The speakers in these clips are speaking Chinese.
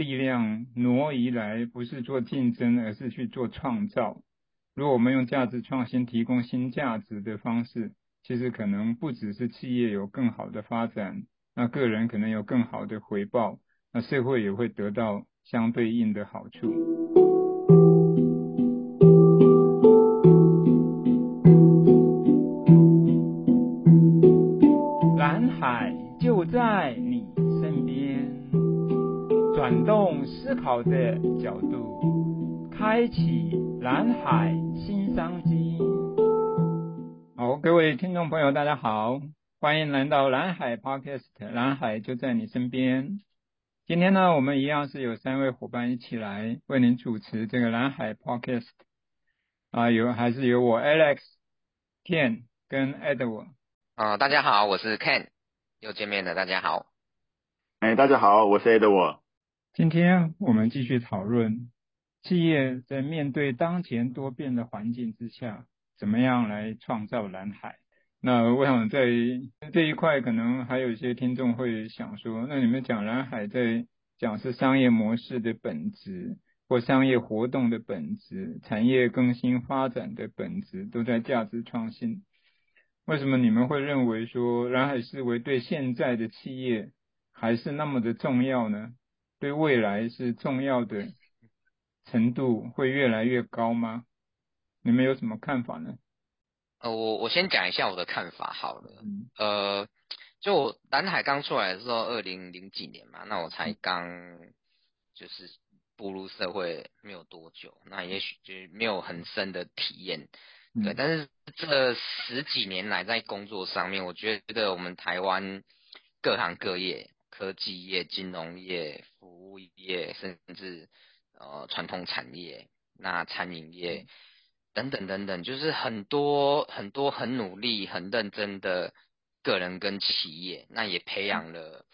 力量挪移来，不是做竞争，而是去做创造。如果我们用价值创新提供新价值的方式，其实可能不只是企业有更好的发展，那个人可能有更好的回报，那社会也会得到相对应的好处。转动思考的角度，开启蓝海新商机。好，各位听众朋友，大家好，欢迎来到蓝海 Podcast，蓝海就在你身边。今天呢，我们一样是有三位伙伴一起来为您主持这个蓝海 Podcast 啊，有还是有我 Alex、Ken 跟 Edward 啊，大家好，我是 Ken，又见面了，大家好。哎，大家好，我是 Edward。今天我们继续讨论企业在面对当前多变的环境之下。怎么样来创造蓝海？那我想在这一块，可能还有一些听众会想说，那你们讲蓝海在讲是商业模式的本质，或商业活动的本质，产业更新发展的本质，都在价值创新。为什么你们会认为说蓝海思维对现在的企业还是那么的重要呢？对未来是重要的程度会越来越高吗？你们有什么看法呢？呃，我我先讲一下我的看法好了。嗯、呃，就我蓝海刚出来的时候，二零零几年嘛，那我才刚就是步入社会没有多久，那也许就是没有很深的体验。嗯、对，但是这十几年来在工作上面，我觉得我们台湾各行各业，科技业、金融业、服务业，甚至呃传统产业，那餐饮业。嗯等等等等，就是很多很多很努力、很认真的个人跟企业，那也培养了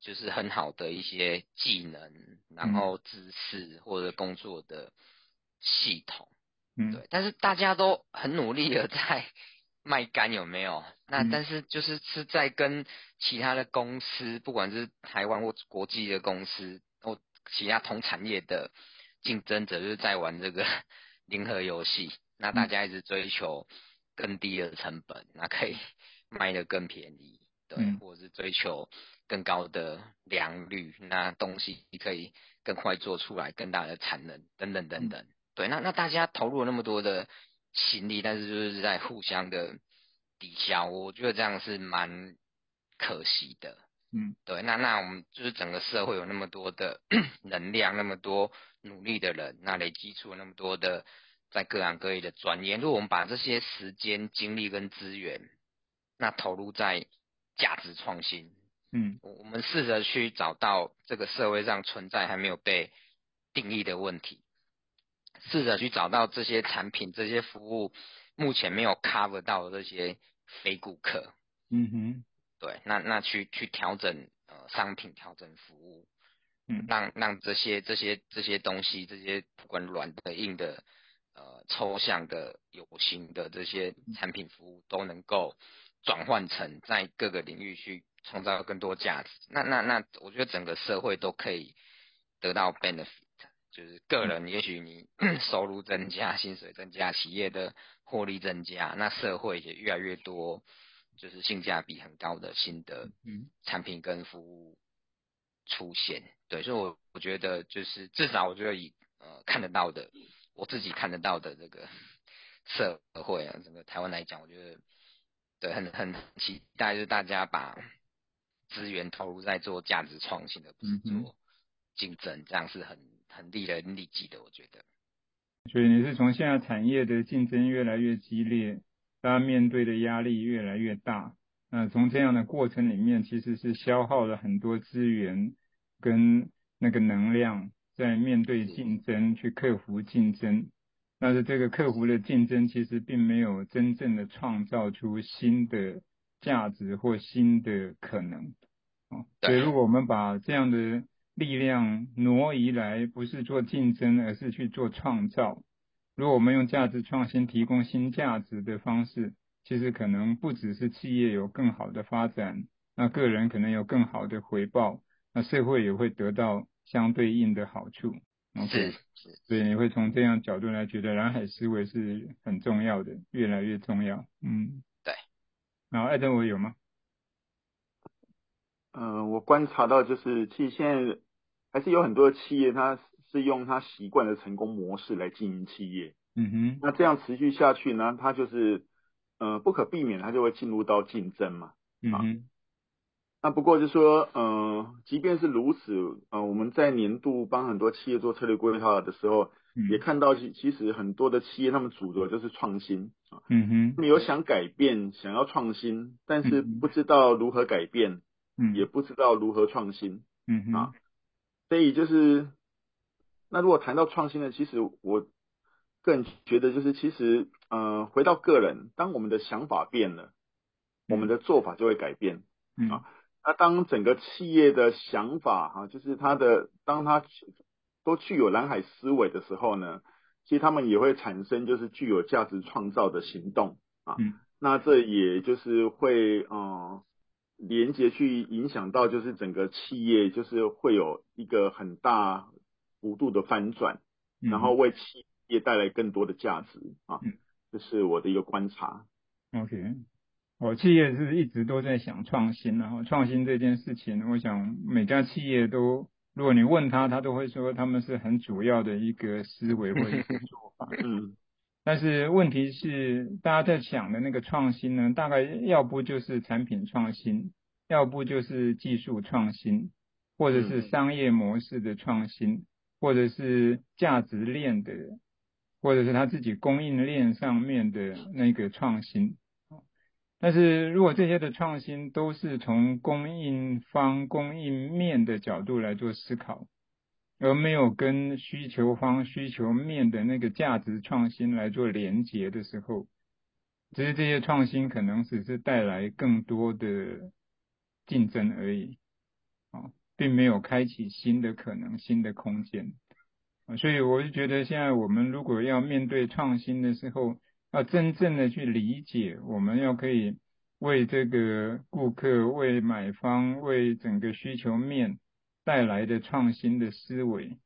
就是很好的一些技能，然后知识或者工作的系统，嗯，对。但是大家都很努力的在卖干，有没有？那但是就是是在跟其他的公司，不管是台湾或国际的公司或其他同产业的竞争者，就是在玩这个。零和游戏，那大家一直追求更低的成本，那可以 卖得更便宜，对，嗯、或者是追求更高的良率，那东西可以更快做出来，更大的产能，等等等等，对，那那大家投入了那么多的心力，但是就是在互相的抵消，我觉得这样是蛮可惜的，嗯，对，那那我们就是整个社会有那么多的 能量，那么多。努力的人，那累积出了那么多的在各行各业的专业。如果我们把这些时间、精力跟资源，那投入在价值创新，嗯，我们试着去找到这个社会上存在还没有被定义的问题，试着去找到这些产品、这些服务目前没有 cover 到的这些非顾客，嗯哼，对，那那去去调整呃商品，调整服务。让让这些这些这些东西，这些不管软的硬的，呃，抽象的有形的这些产品服务，都能够转换成在各个领域去创造更多价值。那那那，我觉得整个社会都可以得到 benefit，就是个人也许你 收入增加，薪水增加，企业的获利增加，那社会也越来越多，就是性价比很高的新的产品跟服务出现。对，所以我我觉得就是至少我觉得以呃看得到的，我自己看得到的这个社会啊，整个台湾来讲，我觉得对很很期待，就是大家把资源投入在做价值创新的，不是做竞争，这样是很很利人利己的，我觉得。所以你是从现在产业的竞争越来越激烈，大家面对的压力越来越大，那从这样的过程里面，其实是消耗了很多资源。跟那个能量在面对竞争，去克服竞争，但是这个克服的竞争其实并没有真正的创造出新的价值或新的可能。所以如果我们把这样的力量挪移来，不是做竞争，而是去做创造。如果我们用价值创新提供新价值的方式，其实可能不只是企业有更好的发展，那个人可能有更好的回报。那社会也会得到相对应的好处。OK，是是，所以你会从这样角度来觉得蓝海思维是很重要的，越来越重要。嗯，对。然后艾登，我有吗？嗯、呃，我观察到就是，其实现在还是有很多的企业，它是用它习惯的成功模式来经营企业。嗯哼。那这样持续下去呢，它就是呃不可避免，它就会进入到竞争嘛。嗯哼。那不过就是说，嗯、呃，即便是如此，呃，我们在年度帮很多企业做策略规划的时候，嗯、也看到其其实很多的企业他们主轴就是创新啊，嗯哼，他们有想改变，想要创新，但是不知道如何改变，嗯，也不知道如何创新，嗯哼啊，所以就是，那如果谈到创新呢，其实我更觉得就是其实，呃，回到个人，当我们的想法变了，我们的做法就会改变，嗯啊。那当整个企业的想法哈，就是他的，当他都具有蓝海思维的时候呢，其实他们也会产生就是具有价值创造的行动啊。嗯。那这也就是会嗯连接去影响到就是整个企业就是会有一个很大幅度的翻转，然后为企业带来更多的价值啊。嗯。这是我的一个观察。OK。我企业是一直都在想创新，然后创新这件事情，我想每家企业都，如果你问他，他都会说他们是很主要的一个思维或者一个做法。嗯。但是问题是，大家在想的那个创新呢，大概要不就是产品创新，要不就是技术创新，或者是商业模式的创新，或者是价值链的，或者是他自己供应链上面的那个创新。但是如果这些的创新都是从供应方、供应面的角度来做思考，而没有跟需求方、需求面的那个价值创新来做连结的时候，只是这些创新可能只是带来更多的竞争而已，啊，并没有开启新的可能、新的空间。所以我就觉得，现在我们如果要面对创新的时候，要真正的去理解，我们要可以为这个顾客、为买方、为整个需求面带来的创新的思维，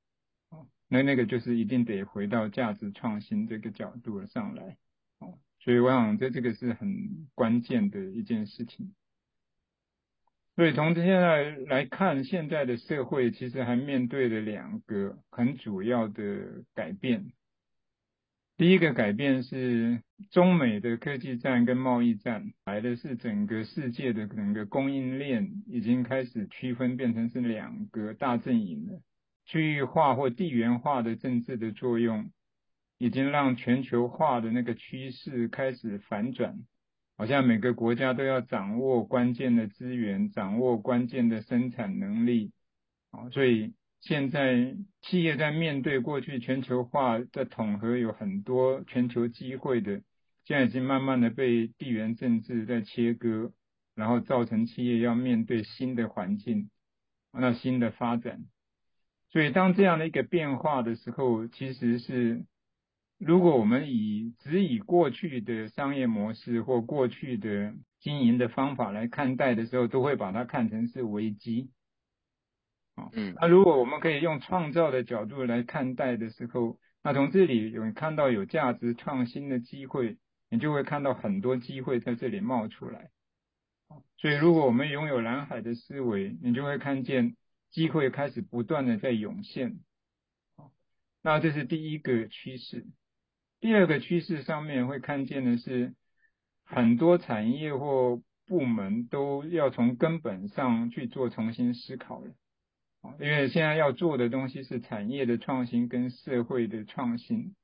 那那个就是一定得回到价值创新这个角度上来，哦，所以我想这这个是很关键的一件事情。所以从现在来看，现在的社会其实还面对了两个很主要的改变。第一个改变是中美的科技战跟贸易战，来的是整个世界的整个供应链已经开始区分，变成是两个大阵营了。区域化或地缘化的政治的作用，已经让全球化的那个趋势开始反转，好像每个国家都要掌握关键的资源，掌握关键的生产能力，啊，所以。现在企业在面对过去全球化的统合有很多全球机会的，现在已经慢慢的被地缘政治在切割，然后造成企业要面对新的环境，那新的发展。所以当这样的一个变化的时候，其实是如果我们以只以过去的商业模式或过去的经营的方法来看待的时候，都会把它看成是危机。嗯，那如果我们可以用创造的角度来看待的时候，那从这里有看到有价值创新的机会，你就会看到很多机会在这里冒出来。所以如果我们拥有蓝海的思维，你就会看见机会开始不断的在涌现。那这是第一个趋势。第二个趋势上面会看见的是，很多产业或部门都要从根本上去做重新思考了。因为现在要做的东西是产业的创新跟社会的创新，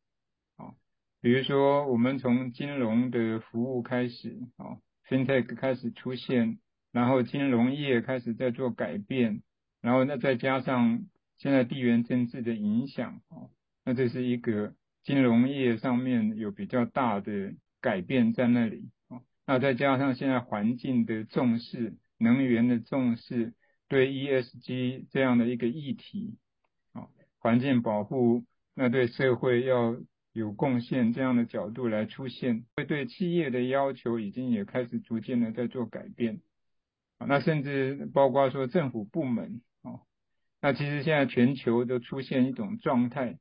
啊，比如说我们从金融的服务开始，啊，FinTech 开始出现，然后金融业开始在做改变，然后那再加上现在地缘政治的影响，啊，那这是一个金融业上面有比较大的改变在那里，啊，那再加上现在环境的重视，能源的重视。对 ESG 这样的一个议题，啊，环境保护，那对社会要有贡献这样的角度来出现，会对企业的要求已经也开始逐渐的在做改变，啊，那甚至包括说政府部门，啊，那其实现在全球都出现一种状态，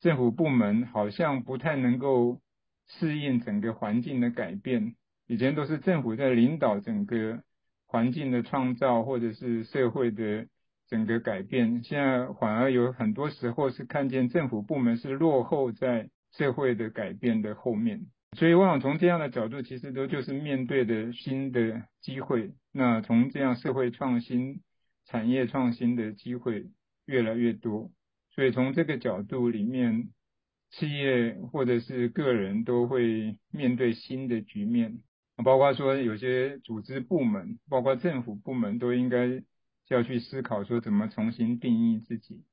政府部门好像不太能够适应整个环境的改变。以前都是政府在领导整个环境的创造，或者是社会的整个改变，现在反而有很多时候是看见政府部门是落后在社会的改变的后面。所以，我想从这样的角度，其实都就是面对的新的机会。那从这样社会创新。产业创新的机会越来越多，所以从这个角度里面，企业或者是个人都会面对新的局面，包括说有些组织部门，包括政府部门都应该要去思考说怎么重新定义自己，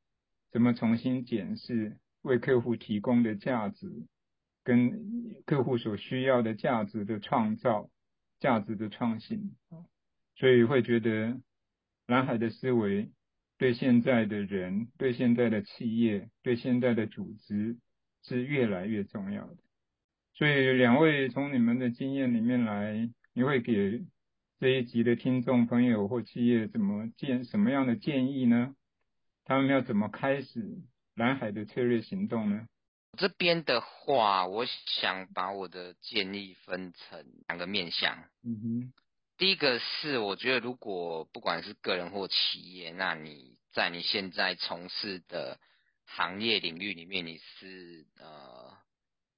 怎么重新检视为客户提供的价值，跟客户所需要的价值的创造，价值的创新，所以会觉得。蓝海的思维对现在的人、对现在的企业、对现在的组织是越来越重要的。所以，两位从你们的经验里面来，你会给这一集的听众朋友或企业怎么建什么样的建议呢？他们要怎么开始蓝海的策略行动呢？这边的话，我想把我的建议分成两个面向。嗯哼。第一个是，我觉得如果不管是个人或企业，那你在你现在从事的行业领域里面，你是呃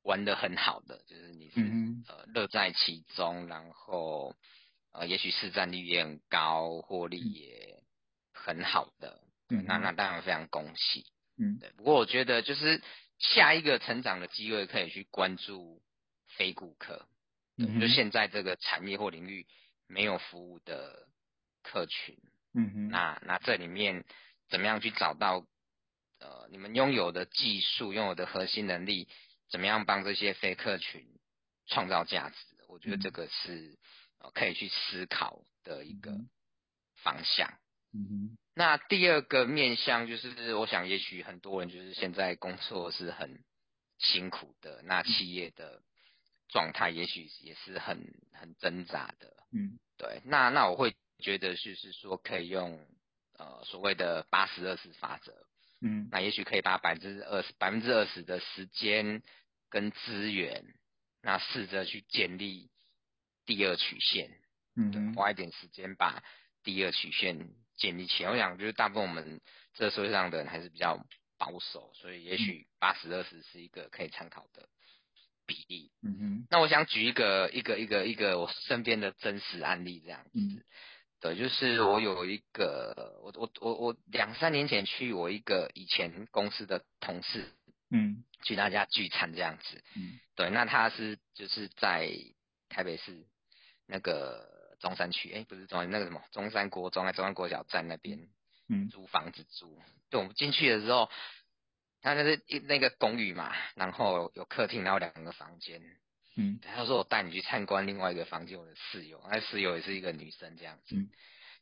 玩的很好的，就是你是呃乐在其中，然后呃也许市占率也很高，获利也很好的，对，那那当然非常恭喜，嗯，对。不过我觉得就是下一个成长的机会可以去关注非顾客，就现在这个产业或领域。没有服务的客群，嗯哼，那那这里面怎么样去找到呃你们拥有的技术、拥有的核心能力，怎么样帮这些非客群创造价值？我觉得这个是呃可以去思考的一个方向。嗯哼，那第二个面向就是，我想也许很多人就是现在工作是很辛苦的，那企业的。状态也许也是很很挣扎的，嗯，对，那那我会觉得就是说可以用呃所谓的八十二十法则，嗯，那也许可以把百分之二十百分之二十的时间跟资源，那试着去建立第二曲线，嗯，对，花一点时间把第二曲线建立起来。我想就是大部分我们这个社会上的人还是比较保守，所以也许八十二十是一个可以参考的。比例，嗯哼，那我想举一个一个一个一个我身边的真实案例这样子，嗯、对，就是我有一个我我我我两三年前去我一个以前公司的同事，嗯，去他家聚餐这样子，嗯，对，那他是就是在台北市那个中山区，哎、欸，不是中山那个什么中山国中，在中山国小站那边，嗯，租房子租，对，我们进去的时候。他就是一那个公寓嘛，然后有客厅，然后两个房间。嗯，他说我带你去参观另外一个房间，我的室友，那室友也是一个女生这样子。嗯，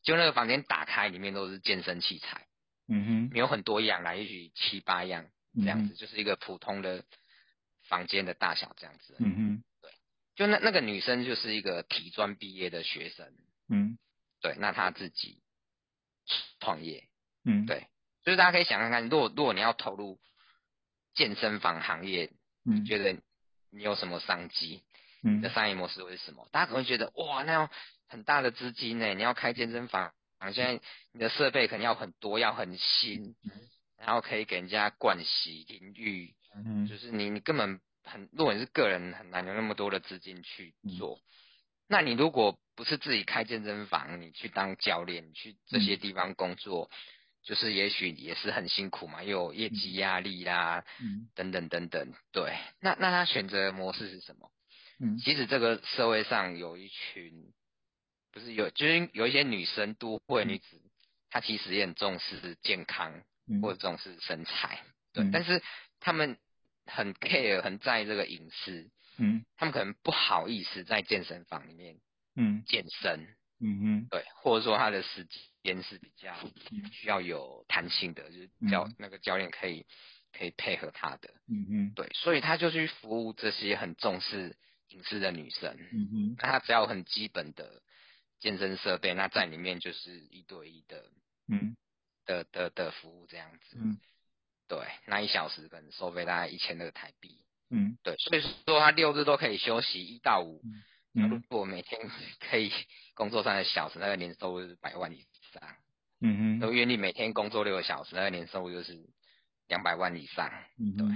就那个房间打开，里面都是健身器材。嗯哼，没有很多样啦，也许七八样这样子，嗯、就是一个普通的房间的大小这样子。嗯哼，对，就那那个女生就是一个体专毕业的学生。嗯，对，那她自己创业。嗯，对。就是大家可以想看看，如果如果你要投入健身房行业，你觉得你有什么商机？嗯，你的商业模式会是什么？大家可能会觉得哇，那要很大的资金呢，你要开健身房，现在你的设备肯定要很多，要很新，然后可以给人家灌洗淋浴，嗯，就是你你根本很，如果你是个人，很难有那么多的资金去做。那你如果不是自己开健身房，你去当教练，你去这些地方工作。就是也许也是很辛苦嘛，又有业绩压力啦，嗯，等等等等，对。那那他选择的模式是什么？嗯，其实这个社会上有一群，不是有，就是有一些女生，都会女子，嗯、她其实也很重视健康，嗯、或者重视身材，对。嗯、但是他们很 care，很在意这个隐私，嗯，他们可能不好意思在健身房里面，嗯，健身，嗯哼，对，或者说他的时间。是比较需要有弹性的，就是教、嗯、那个教练可以可以配合他的，嗯嗯，对，所以他就去服务这些很重视隐私的女生，嗯哼，那他只要很基本的健身设备，那在里面就是一对一的，嗯，的的的服务这样子。嗯，对，那一小时可能收费大概一千二台币。嗯，对，所以说他六日都可以休息一到五。嗯，如果每天可以工作三个小时，那个年收入是百万以上。嗯哼，都愿意每天工作六个小时，那个年收入就是两百万以上。嗯，对，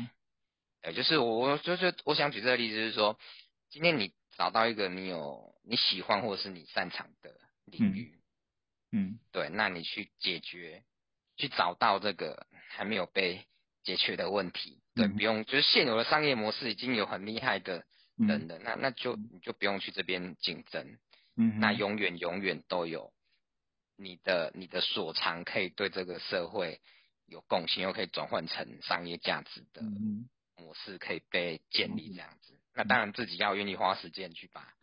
呃，就是我就是我想举这个例子，就是说，今天你找到一个你有你喜欢或者是你擅长的领域，嗯，对，那你去解决，去找到这个还没有被解决的问题，对，不用就是现有的商业模式已经有很厉害的人了，那那就你就不用去这边竞争，嗯，那永远永远都有。你的你的所长可以对这个社会有贡献，又可以转换成商业价值的模式，可以被建立这样子。那当然自己要愿意花时间去把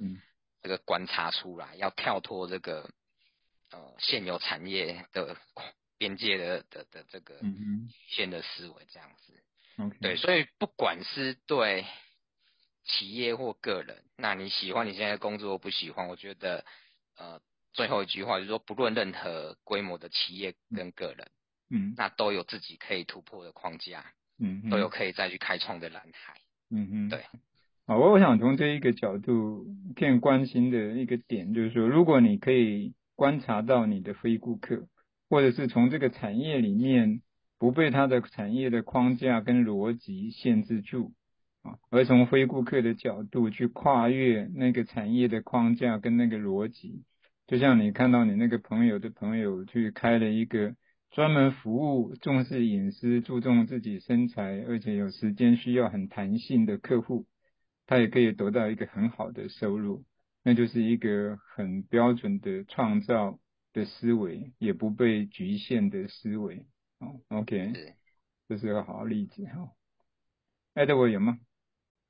这个观察出来，要跳脱这个呃现有产业的边界的的的这个线的思维这样子。对，所以不管是对企业或个人，那你喜欢你现在工作不喜欢，我觉得呃。最后一句话就是说，不论任何规模的企业跟个人，嗯，那都有自己可以突破的框架，嗯，都有可以再去开创的蓝海，嗯嗯，对。我，我想从这一个角度更关心的一个点，就是说，如果你可以观察到你的非顾客，或者是从这个产业里面不被它的产业的框架跟逻辑限制住，啊，而从非顾客的角度去跨越那个产业的框架跟那个逻辑。就像你看到你那个朋友的朋友去开了一个专门服务重视隐私、注重自己身材，而且有时间需要很弹性的客户，他也可以得到一个很好的收入，那就是一个很标准的创造的思维，也不被局限的思维。哦，OK，这是个好例子哈。Edward 有吗？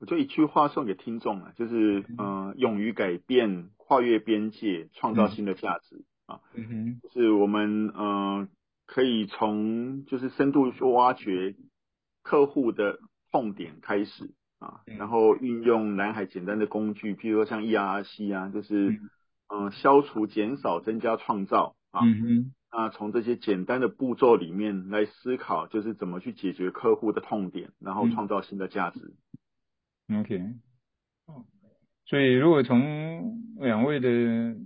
我就一句话送给听众啊，就是呃，勇于改变，跨越边界，创造新的价值啊。嗯哼，就是我们呃，可以从就是深度去挖掘客户的痛点开始啊，然后运用蓝海简单的工具，譬如说像 ERRC 啊，就是嗯、呃，消除、减少、增加、创造啊。嗯哼，那从这些简单的步骤里面来思考，就是怎么去解决客户的痛点，然后创造新的价值。OK，所以如果从两位的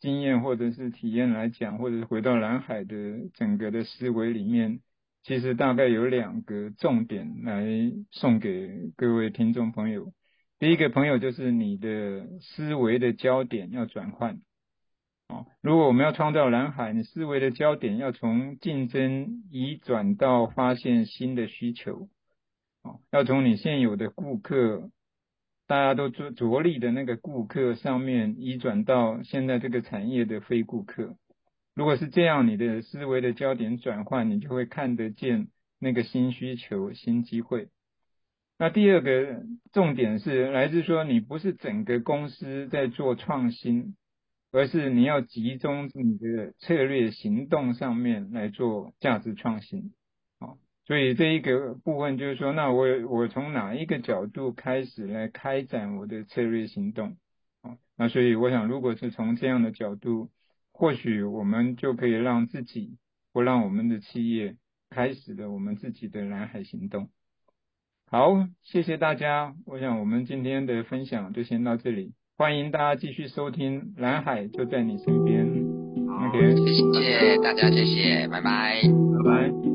经验或者是体验来讲，或者是回到蓝海的整个的思维里面，其实大概有两个重点来送给各位听众朋友。第一个朋友就是你的思维的焦点要转换。哦，如果我们要创造蓝海，你思维的焦点要从竞争移转到发现新的需求。哦要从你现有的顾客，大家都着着力的那个顾客上面移转到现在这个产业的非顾客。如果是这样，你的思维的焦点转换，你就会看得见那个新需求、新机会。那第二个重点是来自说，你不是整个公司在做创新，而是你要集中你的策略行动上面来做价值创新。所以这一个部分就是说，那我我从哪一个角度开始来开展我的策略行动？啊，那所以我想，如果是从这样的角度，或许我们就可以让自己或让我们的企业开始了我们自己的蓝海行动。好，谢谢大家。我想我们今天的分享就先到这里，欢迎大家继续收听《蓝海就在你身边》。好，OK，谢谢大家，谢谢，拜拜，拜拜。